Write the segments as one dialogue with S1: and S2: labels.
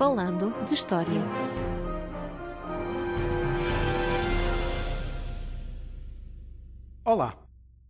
S1: Falando de História.
S2: Olá,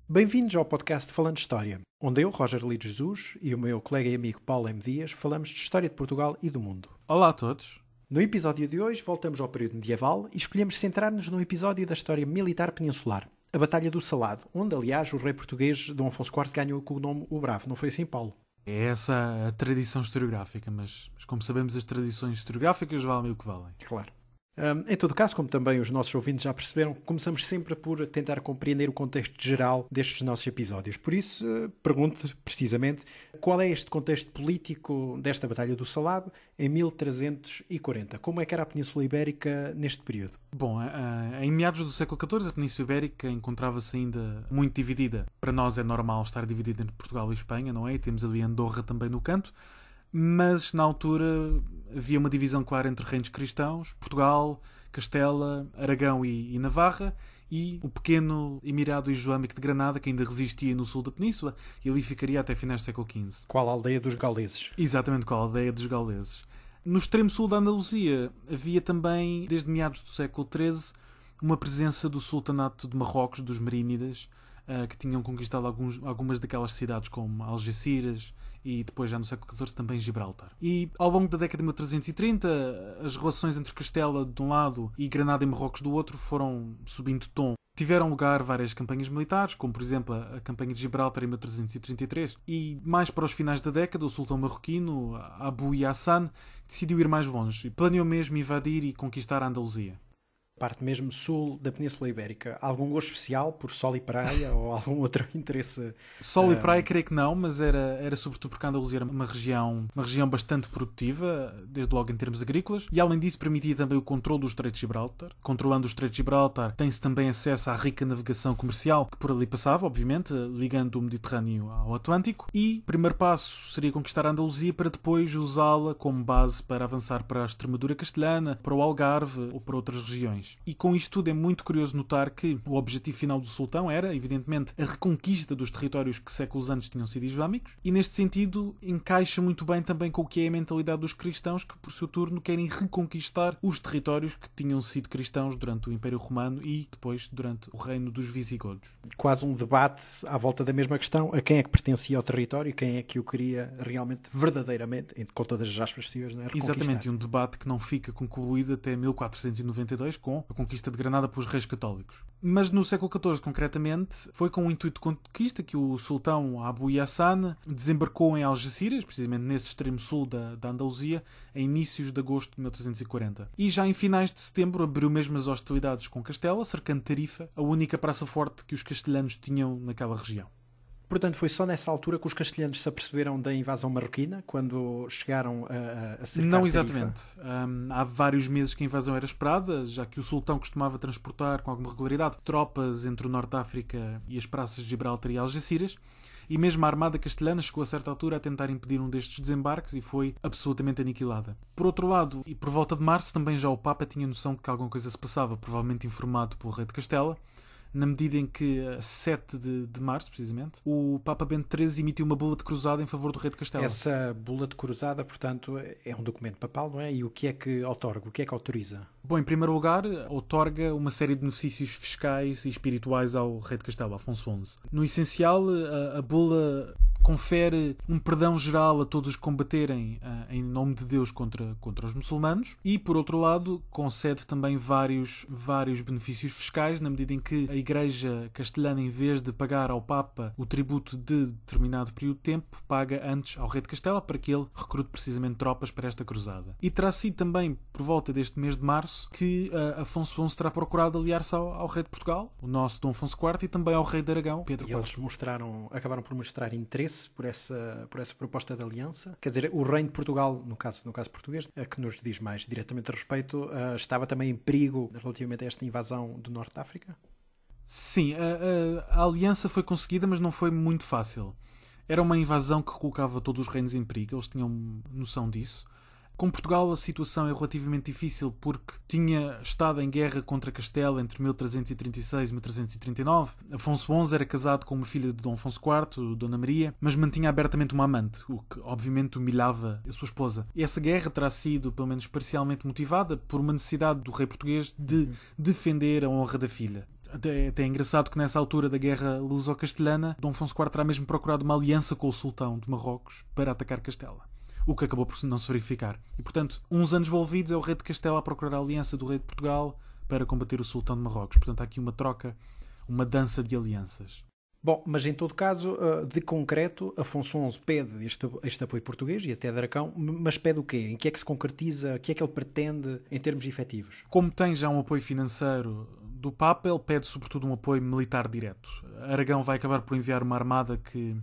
S2: bem-vindos ao podcast Falando de História, onde eu, Roger Lido Jesus, e o meu colega e amigo Paulo M. Dias falamos de história de Portugal e do mundo.
S3: Olá a todos.
S2: No episódio de hoje voltamos ao período medieval e escolhemos centrar-nos num episódio da história militar peninsular, a Batalha do Salado, onde, aliás, o rei português Dom Afonso IV ganhou o nome O Bravo, não foi assim, Paulo?
S3: É essa a tradição historiográfica, mas, mas como sabemos, as tradições historiográficas valem o que valem.
S2: Claro. Um, em todo caso, como também os nossos ouvintes já perceberam, começamos sempre por tentar compreender o contexto geral destes nossos episódios. Por isso, uh, pergunto precisamente qual é este contexto político desta Batalha do Salado em 1340. Como é que era a Península Ibérica neste período?
S3: Bom, em meados do século XIV, a Península Ibérica encontrava-se ainda muito dividida. Para nós é normal estar dividida entre Portugal e Espanha, não é? E temos ali Andorra também no canto mas na altura havia uma divisão clara entre reinos cristãos, Portugal, Castela, Aragão e, e Navarra, e o pequeno Emirado Islâmico de Granada, que ainda resistia no sul da península, e ali ficaria até finais do século XV.
S2: Qual a aldeia dos gauleses?
S3: Exatamente, qual a aldeia dos gauleses. No extremo sul da Andaluzia havia também, desde meados do século XIII, uma presença do sultanato de Marrocos, dos Merínidas, uh, que tinham conquistado alguns, algumas daquelas cidades como Algeciras e depois já no século XIV também Gibraltar. E ao longo da década de 1330 as relações entre Castela de um lado e Granada e Marrocos do outro foram subindo de tom. Tiveram lugar várias campanhas militares, como por exemplo a campanha de Gibraltar em 1333, e mais para os finais da década, o sultão marroquino Abu Hassan decidiu ir mais longe e planeou mesmo invadir e conquistar a Andaluzia
S2: parte mesmo sul da Península Ibérica. Algum gosto especial por sol e praia ou algum outro interesse?
S3: Sol e ah, praia, creio que não, mas era, era sobretudo porque a Andaluzia era uma região, uma região bastante produtiva, desde logo em termos agrícolas, e além disso permitia também o controle do Estreito de Gibraltar. Controlando o Estreito de Gibraltar, tem-se também acesso à rica navegação comercial que por ali passava, obviamente, ligando o Mediterrâneo ao Atlântico. E o primeiro passo seria conquistar a Andaluzia para depois usá-la como base para avançar para a Extremadura castelhana, para o Algarve ou para outras regiões. E com isto tudo é muito curioso notar que o objetivo final do sultão era, evidentemente, a reconquista dos territórios que séculos antes tinham sido islâmicos, e neste sentido encaixa muito bem também com o que é a mentalidade dos cristãos, que por seu turno querem reconquistar os territórios que tinham sido cristãos durante o Império Romano e depois durante o reino dos visigodos.
S2: Quase um debate à volta da mesma questão, a quem é que pertencia ao território, quem é que o queria realmente, verdadeiramente, com todas as aspas possíveis, né,
S3: Exatamente, e um debate que não fica concluído até 1492 com a conquista de Granada pelos reis católicos. Mas no século XIV, concretamente, foi com o intuito de conquista que o sultão Abu Hassan desembarcou em Algeciras, precisamente nesse extremo sul da, da Andaluzia, em inícios de agosto de 1340. E já em finais de setembro abriu mesmo as hostilidades com Castela, cercando Tarifa, a única praça forte que os castelhanos tinham naquela região.
S2: Portanto, foi só nessa altura que os castelhanos se aperceberam da invasão marroquina, quando chegaram a, a cercar
S3: Não exatamente. Um, há vários meses que a invasão era esperada, já que o sultão costumava transportar com alguma regularidade tropas entre o Norte de África e as praças de Gibraltar e Algeciras. E mesmo a armada castelhana chegou a certa altura a tentar impedir um destes desembarques e foi absolutamente aniquilada. Por outro lado, e por volta de março, também já o Papa tinha noção de que alguma coisa se passava, provavelmente informado pelo rei de Castela, na medida em que, a 7 de, de março, precisamente, o Papa Bento XIII emitiu uma bula de cruzada em favor do rei de Castela.
S2: Essa bula de cruzada, portanto, é um documento papal, não é? E o que é que otorga? O que é que autoriza?
S3: Bom, em primeiro lugar, otorga uma série de benefícios fiscais e espirituais ao rei de Castela, Afonso XI. No essencial, a, a bula confere um perdão geral a todos os que combaterem uh, em nome de Deus contra, contra os muçulmanos e, por outro lado, concede também vários, vários benefícios fiscais, na medida em que a Igreja castelhana, em vez de pagar ao Papa o tributo de determinado período de tempo, paga antes ao rei de Castela para que ele recrute precisamente tropas para esta cruzada. E terá sido também por volta deste mês de março que uh, Afonso XI terá procurado aliar-se ao, ao, rei de Portugal, o nosso Dom Afonso IV, e também ao rei de Aragão, Pedro
S2: e eles mostraram, acabaram por mostrar interesse interesse por essa, por essa proposta de aliança. Quer dizer, o reino de Portugal, no caso, no caso português, que nos diz mais diretamente a respeito, uh, estava também em perigo relativamente a esta invasão do Norte de África?
S3: Sim, a, a, a aliança foi conseguida, mas não foi muito fácil. Era uma invasão que colocava todos os reinos em perigo, eles tinham noção disso. Com Portugal a situação é relativamente difícil porque tinha estado em guerra contra Castela entre 1336 e 1339. Afonso XI era casado com uma filha de Dom Afonso IV, Dona Maria, mas mantinha abertamente uma amante, o que obviamente humilhava a sua esposa. E essa guerra terá sido, pelo menos parcialmente, motivada por uma necessidade do rei português de defender a honra da filha. Até, até é engraçado que nessa altura da guerra luso-castelhana, Dom Afonso IV terá mesmo procurado uma aliança com o sultão de Marrocos para atacar Castela. O que acabou por não se verificar. E, portanto, uns anos envolvidos é o rei de Castela a procurar a aliança do rei de Portugal para combater o sultão de Marrocos. Portanto, há aqui uma troca, uma dança de alianças.
S2: Bom, mas em todo caso, eh, de concreto, Afonso XI pede este, este apoio português e até Dracão, mas pede o quê? Em que é que se concretiza? O que é que ele pretende em termos efetivos?
S3: Como tem já um apoio financeiro do Papa, ele pede sobretudo um apoio militar direto. Aragão vai acabar por enviar uma armada que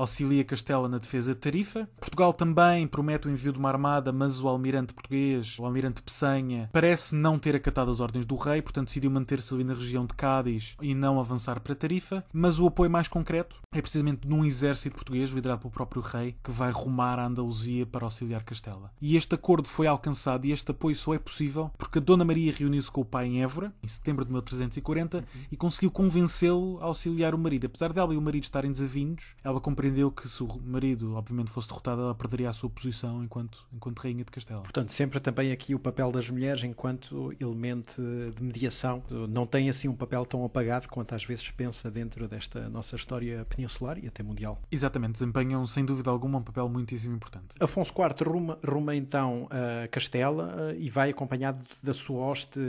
S3: auxilia Castela na defesa de Tarifa. Portugal também promete o envio de uma armada, mas o almirante português, o almirante Peçanha, parece não ter acatado as ordens do rei, portanto decidiu manter-se ali na região de Cádiz e não avançar para Tarifa. Mas o apoio mais concreto é precisamente num exército português, liderado pelo próprio rei, que vai rumar a Andaluzia para auxiliar Castela. E este acordo foi alcançado e este apoio só é possível porque a Dona Maria reuniu-se com o pai em Évora, em setembro de 1340, e conseguiu convencê-lo a auxiliar o marido. Apesar dela e o marido estarem desavindos, ela compreendeu compreendeu que se o marido, obviamente, fosse derrotado, ela perderia a sua posição enquanto, enquanto rainha de Castela.
S2: Portanto, sempre também aqui o papel das mulheres enquanto elemento de mediação. Não tem assim um papel tão apagado quanto às vezes pensa dentro desta nossa história peninsular e até mundial.
S3: Exatamente, desempenham sem dúvida alguma um papel muitíssimo importante.
S2: Afonso IV ruma, ruma então a Castela e vai acompanhado da sua hoste,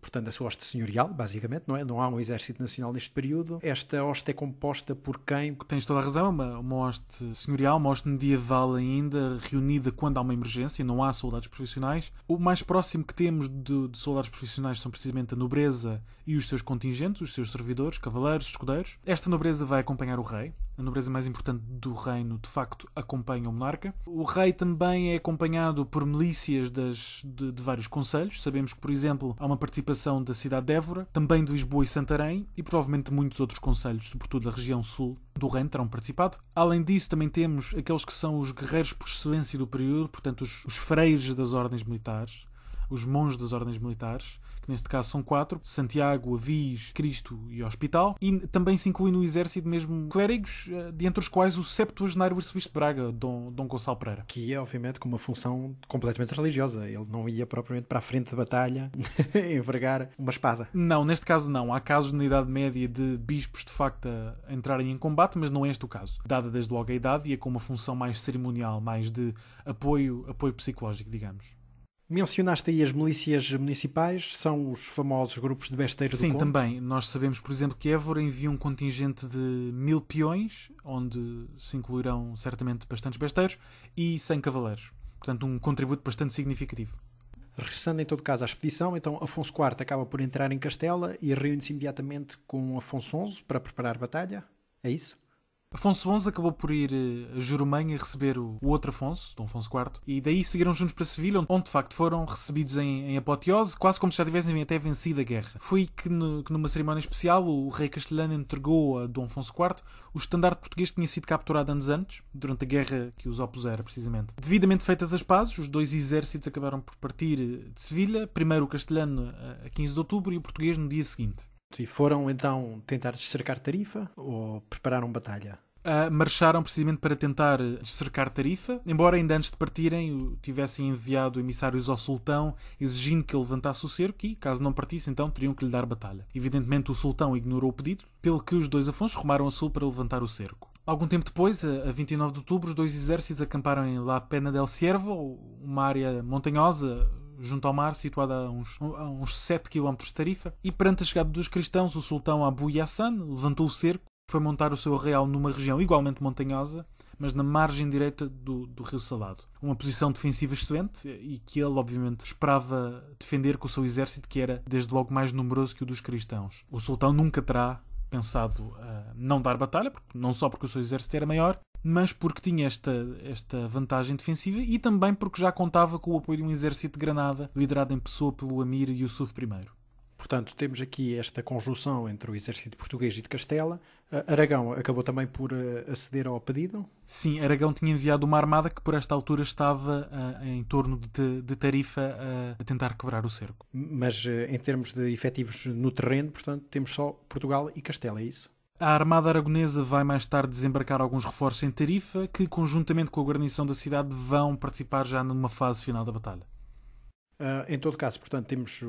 S2: portanto, da sua hoste senhorial, basicamente, não é? Não há um exército nacional neste período. Esta hoste é composta por quem?
S3: Tens toda a razão, é uma, uma hoste senhorial, uma hoste medieval ainda, reunida quando há uma emergência, não há soldados profissionais. O mais próximo que temos de, de soldados profissionais são precisamente a nobreza e os seus contingentes, os seus servidores, cavaleiros, escudeiros. Esta nobreza vai acompanhar o rei, a nobreza mais importante do reino, de facto, acompanha o monarca. O rei também é acompanhado por milícias das, de, de, vários conselhos. Sabemos que, por exemplo, há uma participação da cidade de Évora, também de Lisboa e Santarém, e provavelmente muitos outros conselhos, sobretudo da região sul do reino, terão participado. Além disso, também temos aqueles que são os guerreiros por excelência do período, portanto, os, os freios das ordens militares, os monges das ordens militares, que neste caso são quatro: Santiago, Avis, Cristo e Hospital. E também se inclui no exército mesmo clérigos, eh, dentre os quais o septuagenário arcebispo de Braga, Dom, Dom Gonçalo Pereira.
S2: Que é, obviamente, com uma função completamente religiosa. Ele não ia propriamente para a frente de batalha envergar uma espada.
S3: Não, neste caso não. Há casos na Idade Média de bispos de facto a entrarem em combate, mas não é este o caso. Dada desde logo a idade e é com uma função mais cerimonial, mais de apoio, apoio psicológico, digamos.
S2: Mencionaste aí as milícias municipais, são os famosos grupos de besteiros
S3: Sim,
S2: do
S3: Sim, também. Nós sabemos, por exemplo, que Évora envia um contingente de mil peões, onde se incluirão certamente bastantes besteiros, e 100 cavaleiros. Portanto, um contributo bastante significativo.
S2: Regressando em todo caso à expedição, então Afonso IV acaba por entrar em Castela e reúne-se imediatamente com Afonso XI para preparar a batalha. É isso?
S3: Afonso XI acabou por ir eh, a Jurumanha receber o, outro Afonso, Dom Afonso IV, e daí seguiram juntos para Sevilha, onde de facto foram recebidos em, em apoteose, quase como se já tivessem até vencido a guerra. Foi que, no, que numa cerimónia especial o rei castelhano entregou a Dom Afonso IV o estandarte português que tinha sido capturado anos antes, durante a guerra que os opusera, precisamente. Devidamente feitas as pazes, os dois exércitos acabaram por partir eh, de Sevilha, primeiro o castelhano a 15 de outubro e o português no dia seguinte.
S2: E foram então tentar cercar Tarifa ou prepararam batalha?
S3: Uh, marcharam precisamente para tentar cercar Tarifa, embora ainda antes de partirem tivessem enviado emissários ao sultão exigindo que ele levantasse o cerco e, caso não partisse, então teriam que lhe dar batalha. Evidentemente o sultão ignorou o pedido, pelo que os dois Afonsos rumaram a sul para levantar o cerco. Algum tempo depois, a 29 de outubro, os dois exércitos acamparam em La Pena del Ciervo, uma área montanhosa junto ao mar, situada a uns, a uns 7 km de Tarifa, e perante a chegada dos cristãos, o sultão Abu Yassan levantou o cerco foi montar o seu arraial numa região igualmente montanhosa, mas na margem direita do, do Rio Salado. Uma posição defensiva excelente e que ele, obviamente, esperava defender com o seu exército, que era desde logo mais numeroso que o dos cristãos. O sultão nunca terá pensado uh, não dar batalha, não só porque o seu exército era maior, mas porque tinha esta, esta vantagem defensiva e também porque já contava com o apoio de um exército de Granada, liderado em pessoa pelo Amir Yusuf I.
S2: Portanto, temos aqui esta conjunção entre o exército português e de Castela. Aragão acabou também por aceder ao pedido?
S3: Sim, Aragão tinha enviado uma armada que por esta altura estava uh, em torno de, de Tarifa uh, a tentar quebrar o cerco.
S2: Mas uh, em termos de efetivos no terreno, portanto, temos só Portugal e Castela, é isso?
S3: A Armada Aragonesa vai mais tarde desembarcar alguns reforços em Tarifa, que, conjuntamente com a guarnição da cidade, vão participar já numa fase final da batalha.
S2: Uh, em todo caso, portanto, temos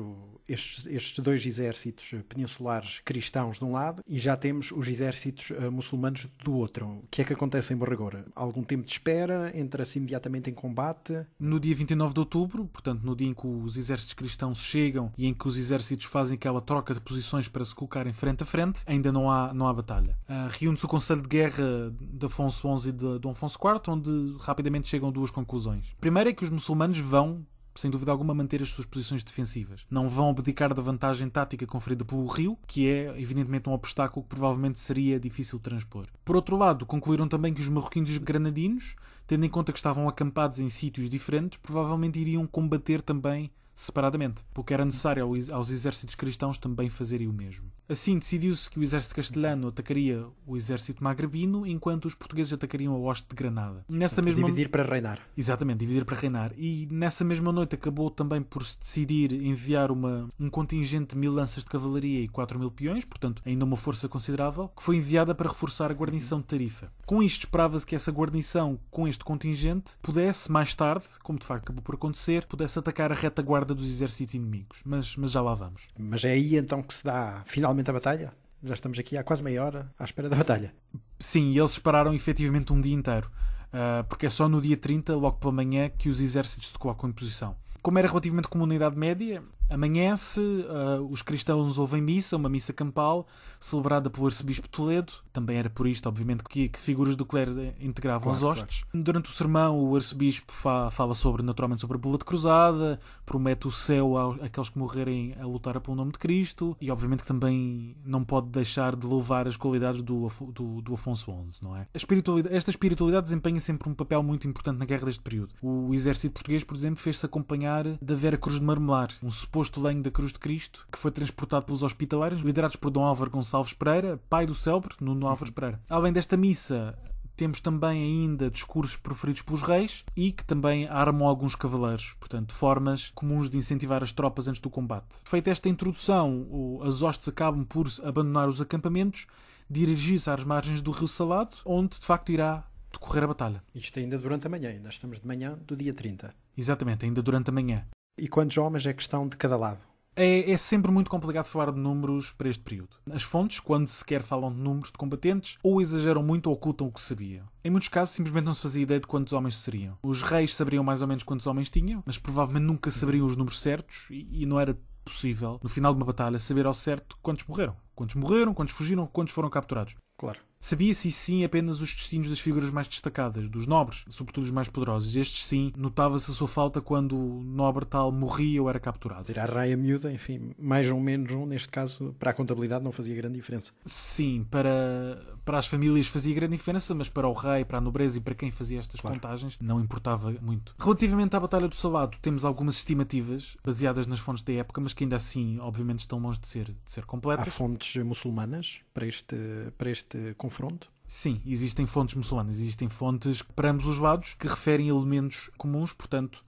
S2: estes, estes, dois exércitos peninsulares cristãos de um lado e já temos os exércitos uh, muçulmanos do outro. O que é que acontece em Barragora? Algum tempo de espera? Entra-se imediatamente em combate?
S3: No dia 29 de outubro, portanto, no dia em que os exércitos cristãos chegam e em que os exércitos fazem aquela troca de posições para se colocarem frente a frente, ainda não há, não há batalha. Uh, Reúne-se o Conselho de Guerra de Afonso XI e de Dom Afonso IV, onde rapidamente chegam duas conclusões. Primeiro é que os muçulmanos vão sem dúvida alguma, manter as suas posições defensivas. Não vão abdicar da vantagem tática conferida pelo Rio, que é, evidentemente, um obstáculo que provavelmente seria difícil transpor. Por outro lado, concluíram também que os marroquinos e os granadinos, tendo em conta que estavam acampados em sítios diferentes, provavelmente iriam combater também separadamente, porque era necessário aos exércitos cristãos também fazerem o mesmo. Assim, decidiu-se que o exército castelhano atacaria o exército magrebino, enquanto os portugueses atacariam a hoste de Granada.
S2: Nessa mesma dividir para reinar.
S3: Exatamente, dividir para reinar. E nessa mesma noite acabou também por se decidir enviar uma, um contingente de mil lanças de cavalaria e quatro mil peões, portanto, ainda uma força considerável, que foi enviada para reforçar a guarnição de Tarifa. Com isto, esperava-se que essa guarnição, com este contingente, pudesse, mais tarde, como de facto acabou por acontecer, pudesse atacar a retaguarda dos exércitos inimigos. Mas, mas já lá vamos.
S2: Mas é aí então que se dá finalmente a batalha? Já estamos aqui há quase meia hora à espera da batalha.
S3: Sim, eles esperaram efetivamente um dia inteiro. Uh, porque é só no dia 30, logo pela manhã, que os exércitos se colocam em posição. Como era relativamente comum na Idade Média, Amanhece, uh, os cristãos ouvem missa, uma missa campal, celebrada pelo arcebispo Toledo. Também era por isto, obviamente, que, que figuras do clero integravam claro, as hostes. Claro. Durante o sermão, o arcebispo fa fala sobre, naturalmente, sobre a bula de cruzada, promete o céu àqueles que morrerem a lutar pelo nome de Cristo e, obviamente, que também não pode deixar de louvar as qualidades do, do, do Afonso XI, não é? Espiritualidade, esta espiritualidade desempenha sempre um papel muito importante na guerra deste período. O exército português, por exemplo, fez-se acompanhar da Vera Cruz de Marmelar, um suposto suposto lenho da Cruz de Cristo, que foi transportado pelos hospitaleiros, liderados por Dom Álvaro Gonçalves Pereira, pai do célebre Nuno Álvares Pereira. Além desta missa, temos também ainda discursos proferidos pelos reis e que também armam alguns cavaleiros, portanto, formas comuns de incentivar as tropas antes do combate. Feita esta introdução, as hostes acabam por abandonar os acampamentos, dirigir-se às margens do Rio Salado, onde de facto irá decorrer a batalha.
S2: Isto ainda durante a manhã, ainda estamos de manhã do dia 30.
S3: Exatamente, ainda durante a manhã.
S2: E quantos homens é questão de cada lado?
S3: É, é, sempre muito complicado falar de números para este período. As fontes, quando sequer falam de números de combatentes, ou exageram muito ou ocultam o que sabiam. Em muitos casos, simplesmente não se fazia ideia de quantos homens seriam. Os reis saberiam mais ou menos quantos homens tinham, mas provavelmente nunca saberiam os números certos e, e não era possível, no final de uma batalha, saber ao certo quantos morreram. Quantos morreram, quantos fugiram, quantos foram capturados.
S2: Claro.
S3: Sabia-se sim apenas os destinos das figuras mais destacadas, dos nobres, sobretudo os mais poderosos. Estes sim, notava-se a sua falta quando o nobre tal morria ou era capturado.
S2: Tirar a raia miúda, enfim, mais ou menos um, neste caso, para a contabilidade não fazia grande diferença.
S3: Sim, para, para as famílias fazia grande diferença, mas para o rei, para a nobreza e para quem fazia estas claro. contagens não importava muito. Relativamente à Batalha do Salado, temos algumas estimativas baseadas nas fontes da época, mas que ainda assim, obviamente, estão longe de ser, de ser completas.
S2: Há fontes muçulmanas para este, para este confronto?
S3: Sim, existem fontes muçulmanas, existem fontes para ambos os lados que referem elementos comuns, portanto,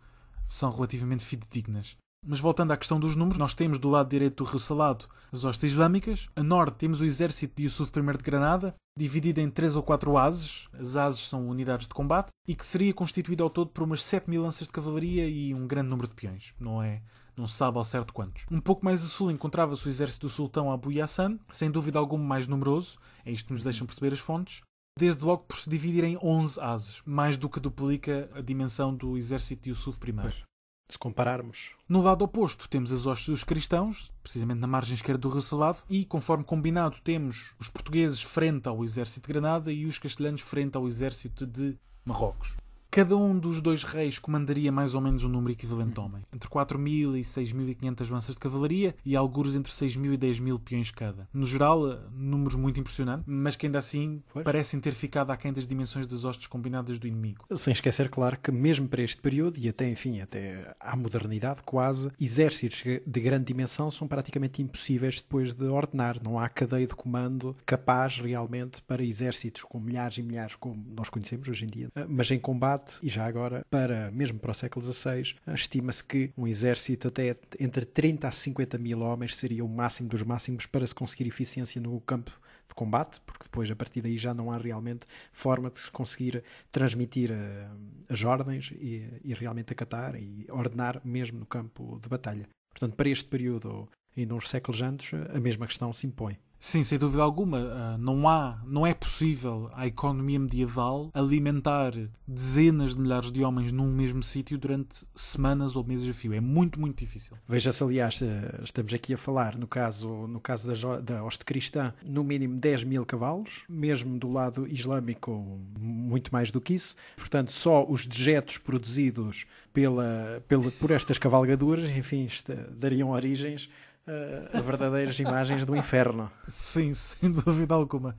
S3: são relativamente fidedignas. Mas voltando à questão dos números, nós temos do lado direito do Rio Salado as hostes islâmicas, a norte temos o exército de Yusuf I de Granada, dividido em três ou quatro ases, as ases são unidades de combate, e que seria constituído ao todo por umas 7 mil lanças de cavalaria e um grande número de peões. Não é não se sabe ao certo quantos. Um pouco mais a sul encontrava-se o exército do sultão Abu Yassan, sem dúvida alguma mais numeroso, é isto que nos deixam perceber as fontes, desde logo por se dividir em 11 ases, mais do que duplica a dimensão do exército de Yusuf I. Pois,
S2: se compararmos.
S3: No lado oposto temos as hostes dos cristãos, precisamente na margem esquerda do Rio Salado, e conforme combinado temos os portugueses frente ao exército de Granada e os castelhanos frente ao exército de Marrocos. Cada um dos dois reis comandaria mais ou menos um número equivalente de homem, entre 4.000 e 6.500 lanças de cavalaria e alguns entre 6.000 e 10.000 peões cada. No geral, eh, números muito impressionantes, mas que ainda assim pois. parecem ter ficado aquém das dimensões das hostes combinadas do inimigo.
S2: Sem esquecer, claro, que mesmo para este período e até, enfim, até à modernidade quase, exércitos de grande dimensão são praticamente impossíveis depois de ordenar. Não há cadeia de comando capaz realmente para exércitos com milhares e milhares, como nós conhecemos hoje em dia, eh, mas em combate combate e já agora, para mesmo para o século XVI, estima-se que um exército até entre 30 a 50 mil homens seria o máximo dos máximos para se conseguir eficiência no campo de combate, porque depois a partir daí já não há realmente forma de se conseguir transmitir uh, as ordens e, e, realmente acatar e ordenar mesmo no campo de batalha. Portanto, para este período e nos séculos antes, a mesma questão se impõe.
S3: Sim, sem dúvida alguma. Ah, não há, não é possível a economia medieval alimentar dezenas de milhares de homens num mesmo sítio durante semanas ou meses a fio. É muito, muito difícil.
S2: Veja-se, aliás, eh, estamos aqui a falar, no caso, no caso da, da hoste cristã, no mínimo 10 mil cavalos, mesmo do lado islâmico, muito mais do que isso. Portanto, só os dejetos produzidos pela, pela, por estas cavalgaduras, enfim, dariam origens uh, verdadeiras imagens do inferno.
S3: Sim, sem dúvida alguma.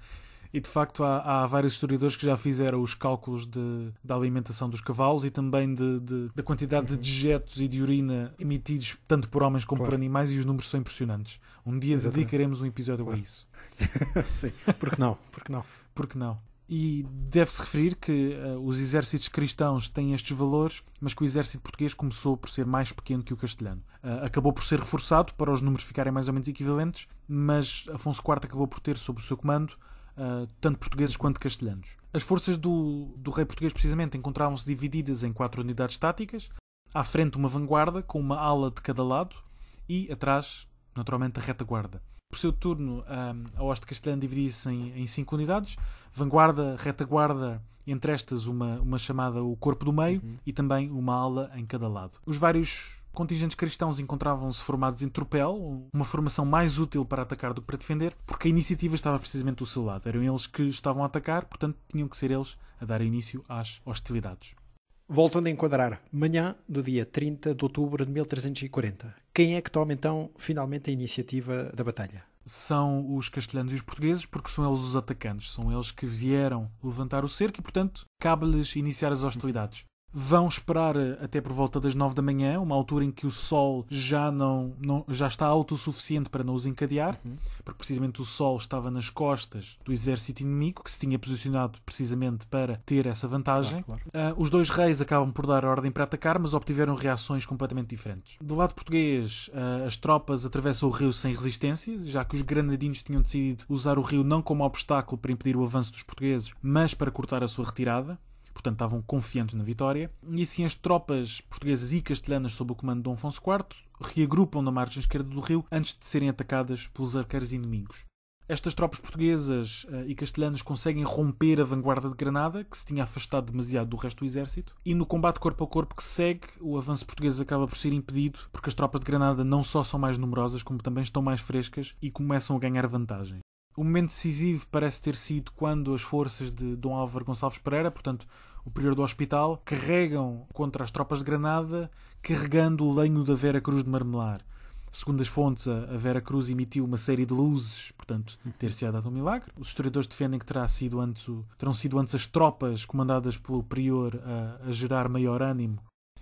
S3: E de facto há, há, vários historiadores que já fizeram os cálculos de, da alimentação dos cavalos e também de, de da quantidade uhum. de dejetos e de urina emitidos tanto por homens como claro. por animais e os números são impressionantes. Um dia Exatamente. dedicaremos um episódio claro. a isso.
S2: Sim, porque não? Porque não?
S3: Porque não? E deve-se referir que uh, os exércitos cristãos têm estes valores, mas que o exército português começou por ser mais pequeno que o castelhano. Uh, acabou por ser reforçado para os números ficarem mais ou menos equivalentes, mas Afonso IV acabou por ter sob o seu comando uh, tanto portugueses quanto castelhanos. As forças do, do rei português, precisamente, encontravam-se divididas em quatro unidades táticas. À frente, uma vanguarda, com uma ala de cada lado, e atrás, naturalmente, a retaguarda. Por seu turno, a hoste castelhana dividia-se em, em, cinco unidades: vanguarda, retaguarda, entre estas uma, uma chamada o corpo do meio uhum. e também uma ala em cada lado. Os vários contingentes cristãos encontravam-se formados em tropel, uma formação mais útil para atacar do que para defender, porque a iniciativa estava precisamente do seu lado. Eram eles que estavam a atacar, portanto tinham que ser eles a dar início às hostilidades.
S2: Voltando a enquadrar, manhã do dia 30 de outubro de 1340, quem é que toma então finalmente a iniciativa da batalha?
S3: São os castelhanos e os portugueses, porque são eles os atacantes, são eles que vieram levantar o cerco e, portanto, cabe-lhes iniciar as hostilidades vão esperar eh, até por volta das 9 da manhã, uma altura em que o sol já não, não já está autossuficiente para não os encadear, uhum. porque precisamente o sol estava nas costas do exército inimigo, que se tinha posicionado precisamente para ter essa vantagem. Claro, claro. Uh, os dois reis acabam por dar a ordem para atacar, mas obtiveram reações completamente diferentes. Do lado português, uh, as tropas atravessam o rio sem resistência, já que os granadinos tinham decidido usar o rio não como obstáculo para impedir o avanço dos portugueses, mas para cortar a sua retirada portanto estavam confiantes na vitória. E assim as tropas portuguesas e castelhanas sob o comando de Dom Afonso IV reagrupam na margem esquerda do rio antes de serem atacadas pelos arqueiros inimigos. Estas tropas portuguesas uh, e castelhanas conseguem romper a vanguarda de Granada, que se tinha afastado demasiado do resto do exército, e no combate corpo a corpo que segue, o avanço português acaba por ser impedido, porque as tropas de Granada não só são mais numerosas, como também estão mais frescas e começam a ganhar vantagem. O momento decisivo parece ter sido quando as forças de Dom Álvaro Gonçalves Pereira, portanto, o prior do hospital, carregam contra as tropas de Granada, carregando o lenho da Vera Cruz de Marmelar. Segundo as fontes, a Vera Cruz emitiu uma série de luzes, portanto, ter-se dado um milagre. Os historiadores defendem que terá sido antes o, terão sido antes as tropas comandadas pelo prior a, a gerar maior ânimo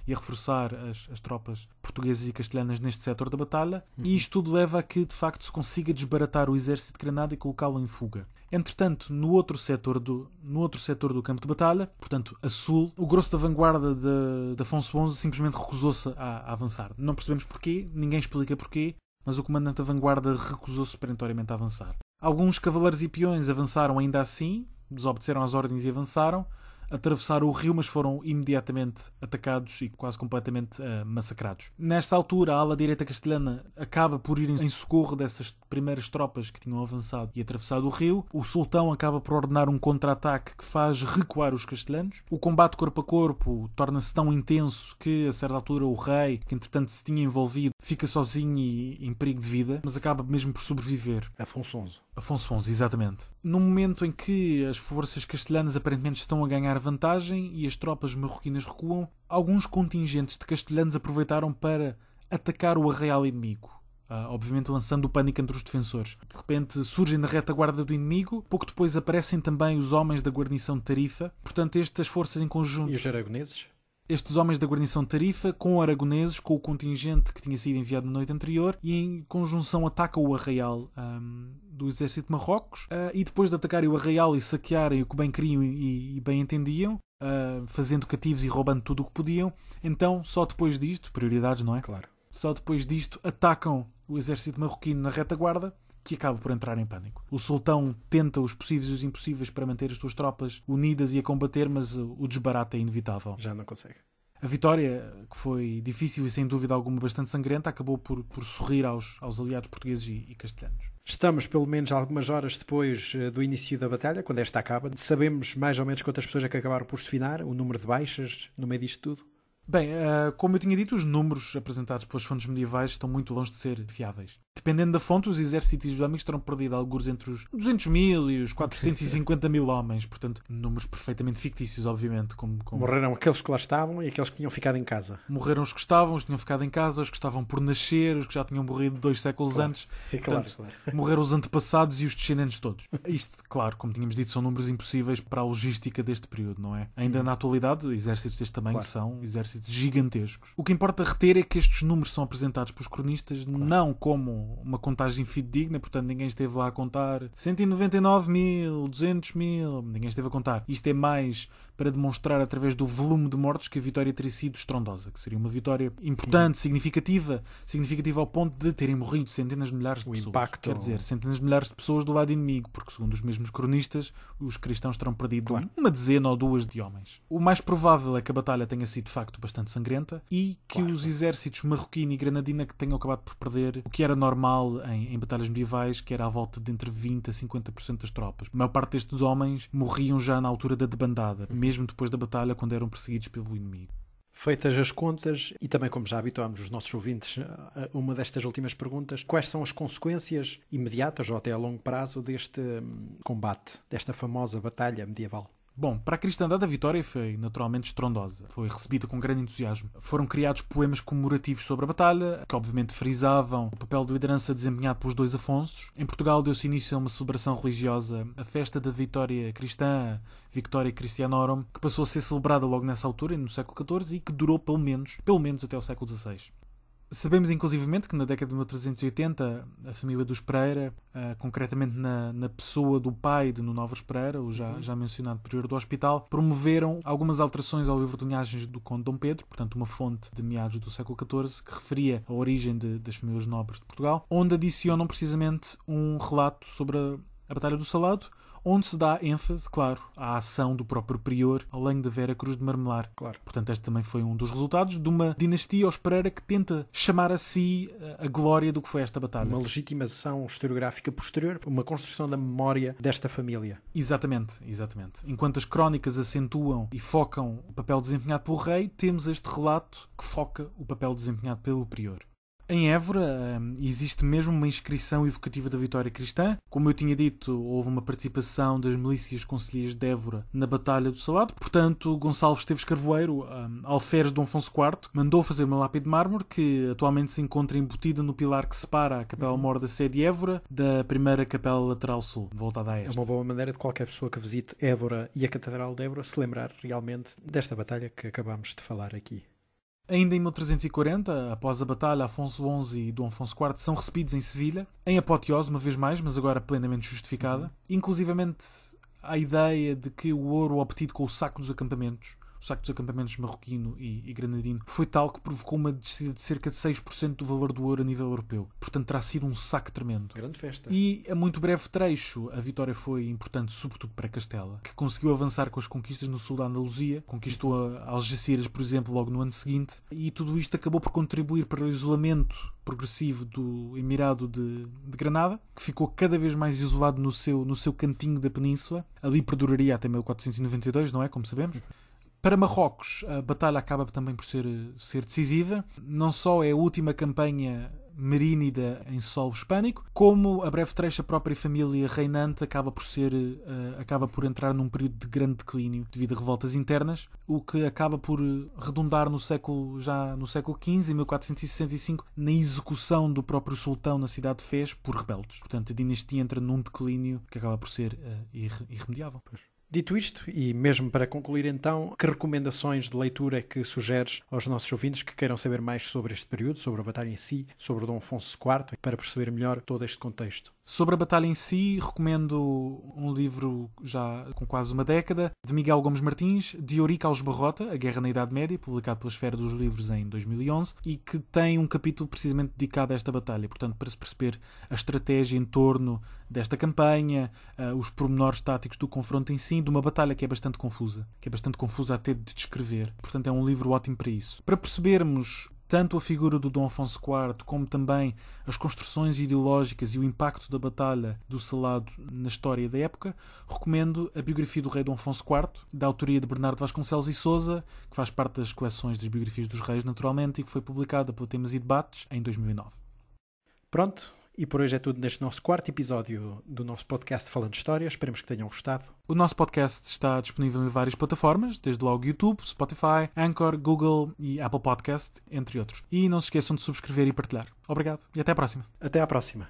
S3: e a reforçar as, as tropas portuguesas e castelhanas neste setor da batalha, uhum. e isto tudo leva a que, de facto, se consiga desbaratar o exército de Granada e colocá-lo em fuga. Entretanto, no outro setor do, no outro setor do campo de batalha, portanto, a sul, o grosso da vanguarda de, de Afonso XI simplesmente recusou-se a, a avançar. Não percebemos porquê, ninguém explica porquê, mas o comandante da vanguarda recusou-se perentoriamente a avançar. Alguns cavaleiros e peões avançaram ainda assim, desobedeceram às ordens e avançaram, atravessaram o rio, mas foram imediatamente atacados e quase completamente uh, massacrados. Nesta altura, a ala direita castelhana acaba por ir em socorro dessas primeiras tropas que tinham avançado e atravessado o rio. O sultão acaba por ordenar um contra-ataque que faz recuar os castelhanos. O combate corpo a corpo torna-se tão intenso que, a certa altura, o rei, que entretanto se tinha envolvido fica sozinho e em perigo de vida, mas acaba mesmo por sobreviver.
S2: Afonso.
S3: Afonso XI, exatamente. No momento em que as forças castelhanas aparentemente estão a ganhar vantagem e as tropas marroquinas recuam, alguns contingentes de castelhanos aproveitaram para atacar o arraial inimigo. Uh, obviamente lançando o pânico entre os defensores. De repente surgem na retaguarda do inimigo, pouco depois aparecem também os homens da guarnição de Tarifa. Portanto, estas forças em conjunto.
S2: E os aragoneses?
S3: Estes homens da guarnição de Tarifa, com aragoneses, com o contingente que tinha sido enviado na noite anterior, e em conjunção atacam o arraial um, do exército de Marrocos, uh, e depois de atacarem o arraial e saquearem o que bem queriam e, e bem entendiam, uh, fazendo cativos e roubando tudo o que podiam, então só depois disto, prioridades, não é?
S2: Claro.
S3: Só depois disto atacam o exército marroquino na retaguarda que acaba por entrar em pânico. O sultão tenta os possíveis e os impossíveis para manter as suas tropas unidas e a combater, mas o desbarate é inevitável.
S2: Já não consegue.
S3: A vitória, que foi difícil e sem dúvida alguma bastante sangrenta, acabou por, por sorrir aos, aos aliados portugueses e, e castelhanos.
S2: Estamos, pelo menos, algumas horas depois eh, do início da batalha, quando esta acaba. Sabemos mais ou menos quantas pessoas é que acabaram por se finar, o número de baixas no meio disto tudo?
S3: Bem, uh, como eu tinha dito, os números apresentados pelas fontes medievais estão muito longe de ser fiáveis. Dependendo da fonte, os exércitos islâmicos terão perdido alguns entre os 200 mil e os 450 mil homens, portanto, números perfeitamente fictícios, obviamente. Como, como...
S2: Morreram aqueles que lá estavam e aqueles que tinham ficado em casa.
S3: Morreram os que estavam, os que tinham ficado em casa, os que estavam por nascer, os que já tinham morrido dois séculos
S2: claro.
S3: antes.
S2: É
S3: portanto,
S2: claro.
S3: morreram os antepassados e os descendentes todos. Isto, claro, como tínhamos dito, são números impossíveis para a logística deste período, não é? Ainda na atualidade, exércitos deste tamanho
S2: Claro.
S3: são exércitos gigantescos. O que importa reter é que estes números são apresentados pelos cronistas não como uma contagem fidedigna, portanto ninguém esteve lá a contar 199 mil, 200 mil, ninguém esteve a contar. Isto é mais para demonstrar através do volume de mortos que a vitória teria sido estrondosa, que seria uma vitória importante, significativa, significativa ao ponto de terem morrido centenas de milhares de
S2: O
S3: pessoas.
S2: impacto-
S3: Quer dizer, centenas de milhares de pessoas do lado inimigo, porque segundo os mesmos cronistas, os cristãos terão perdido
S2: Claro.
S3: uma dezena ou duas de homens. O mais provável é que a batalha tenha sido de facto bastante sangrenta e que
S2: Claro.
S3: os exércitos marroquino e granadina que tenham acabado por perder o que era normal em, em batalhas medievais, que era à volta de entre 20 a 50% das tropas. A maior parte destes homens morriam já na altura da debandada, mesmo depois da batalha, quando eram perseguidos pelo inimigo.
S2: Feitas as contas, e também como já habituámos os nossos ouvintes a uma destas últimas perguntas, quais são as consequências imediatas ou até a longo prazo deste hum, combate, desta famosa batalha medieval?
S3: Bom, para a cristandade a vitória foi naturalmente estrondosa. Foi recebida com grande entusiasmo. Foram criados poemas comemorativos sobre a batalha, que obviamente frisavam o papel de liderança desempenhado pelos dois Afonsos. Em Portugal deu-se início a uma celebração religiosa, a festa da vitória cristã, Victoria Christianorum, que passou a ser celebrada logo nessa altura, no século XIV, e que durou pelo menos, pelo menos até o século XVI. Sabemos inclusivamente que na década de 1380 a família dos Pereira, ah, concretamente na, na pessoa do pai de Nuno Álvares Pereira, o já, já mencionado prior do hospital, promoveram algumas alterações ao livro de linhagens do Conde Dom Pedro, portanto uma fonte de meados do século XIV que referia a origem de- das famílias nobres de Portugal, onde adicionam precisamente um relato sobre a, a Batalha do Salado, onde se dá ênfase, claro, à ação do próprio prior lenho de Vera Cruz de Marmelar.
S2: Claro.
S3: Portanto, este também foi um dos resultados de uma dinastia aos Pereira que tenta chamar a si eh, a glória do que foi esta batalha.
S2: Uma legitimação historiográfica posterior, uma construção da memória desta família.
S3: Exatamente, exatamente. Enquanto as crónicas acentuam e focam o papel desempenhado pelo rei, temos este relato que foca o papel desempenhado pelo prior. Em Évora hum, existe mesmo uma inscrição evocativa da vitória cristã. Como eu tinha dito, houve uma participação das milícias conselheiras de Évora na Batalha do Salado. Portanto, Gonçalves Esteves Carvoeiro, hum, alferes de Dom Afonso IV, mandou fazer uma lápide de mármore que atualmente se encontra embutida no pilar que separa a Capela Mor da sede de Évora da primeira Capela Lateral Sul, voltada a
S2: É
S3: esta.
S2: uma boa maneira de qualquer pessoa que visite Évora e a Catedral de Évora se lembrar realmente desta batalha que acabamos de falar aqui.
S3: Ainda em 1340, após a batalha, Afonso XI e Dom Afonso IV são recebidos em Sevilha, em apoteose, uma vez mais, mas agora plenamente justificada. Inclusivamente, a ideia de que o ouro obtido com o saco dos acampamentos, o saco dos acampamentos marroquino e, e granadino, foi tal que provocou uma descida de cerca de 6% do valor do ouro a nível europeu. Portanto, terá sido um saco tremendo.
S2: Grande festa.
S3: E a muito breve trecho, a vitória foi importante, sobretudo para Castela, que conseguiu avançar com as conquistas no sul da Andaluzia, conquistou a Algeciras, por exemplo, logo no ano seguinte, e tudo isto acabou por contribuir para o isolamento progressivo do Emirado de, de Granada, que ficou cada vez mais isolado no seu, no seu cantinho da península. Ali perduraria até 1492, não é? Como sabemos. Para Marrocos, a batalha acaba também por ser, ser decisiva. Não só é a última campanha merínida em solo hispânico, como a breve trecha a própria família reinante acaba por ser uh, acaba por entrar num período de grande declínio devido a revoltas internas, o que acaba por redundar no século já no século XV, em 1465, na execução do próprio sultão na cidade de Fez por rebeldes. Portanto, a dinastia entra num declínio que acaba por ser uh, irremediável.
S2: Pois. Dito isto, e mesmo para concluir então, que recomendações de leitura é que sugeres aos nossos ouvintes que queiram saber mais sobre este período, sobre a batalha em si, sobre Dom Afonso IV, para perceber melhor todo este contexto?
S3: Sobre a batalha em si, recomendo um livro já com quase uma década, de Miguel Gomes Martins, de Eurico Alves Barrota, A Guerra na Idade Média, publicado pela Esfera dos Livros em 2011, e que tem um capítulo precisamente dedicado a esta batalha. Portanto, para se perceber a estratégia em torno desta campanha, uh, os pormenores táticos do confronto em si, de uma batalha que é bastante confusa, que é bastante confusa até de descrever. Portanto, é um livro ótimo para isso. Para percebermos tanto a figura do Dom Afonso IV como também as construções ideológicas e o impacto da batalha do Salado na história da época, recomendo a biografia do rei Dom Afonso IV, da autoria de Bernardo Vasconcelos e Souza, que faz parte das coleções das biografias dos reis, naturalmente, e que foi publicada pela Temas e Debates em 2009.
S2: Pronto, e por hoje é tudo neste nosso quarto episódio do nosso podcast Falando História. Esperemos que tenham gostado.
S3: O nosso podcast está disponível em várias plataformas, desde logo YouTube, Spotify, Anchor, Google e Apple Podcast, entre outros. E não se esqueçam de subscrever e partilhar. Obrigado e até à próxima.
S2: Até à próxima.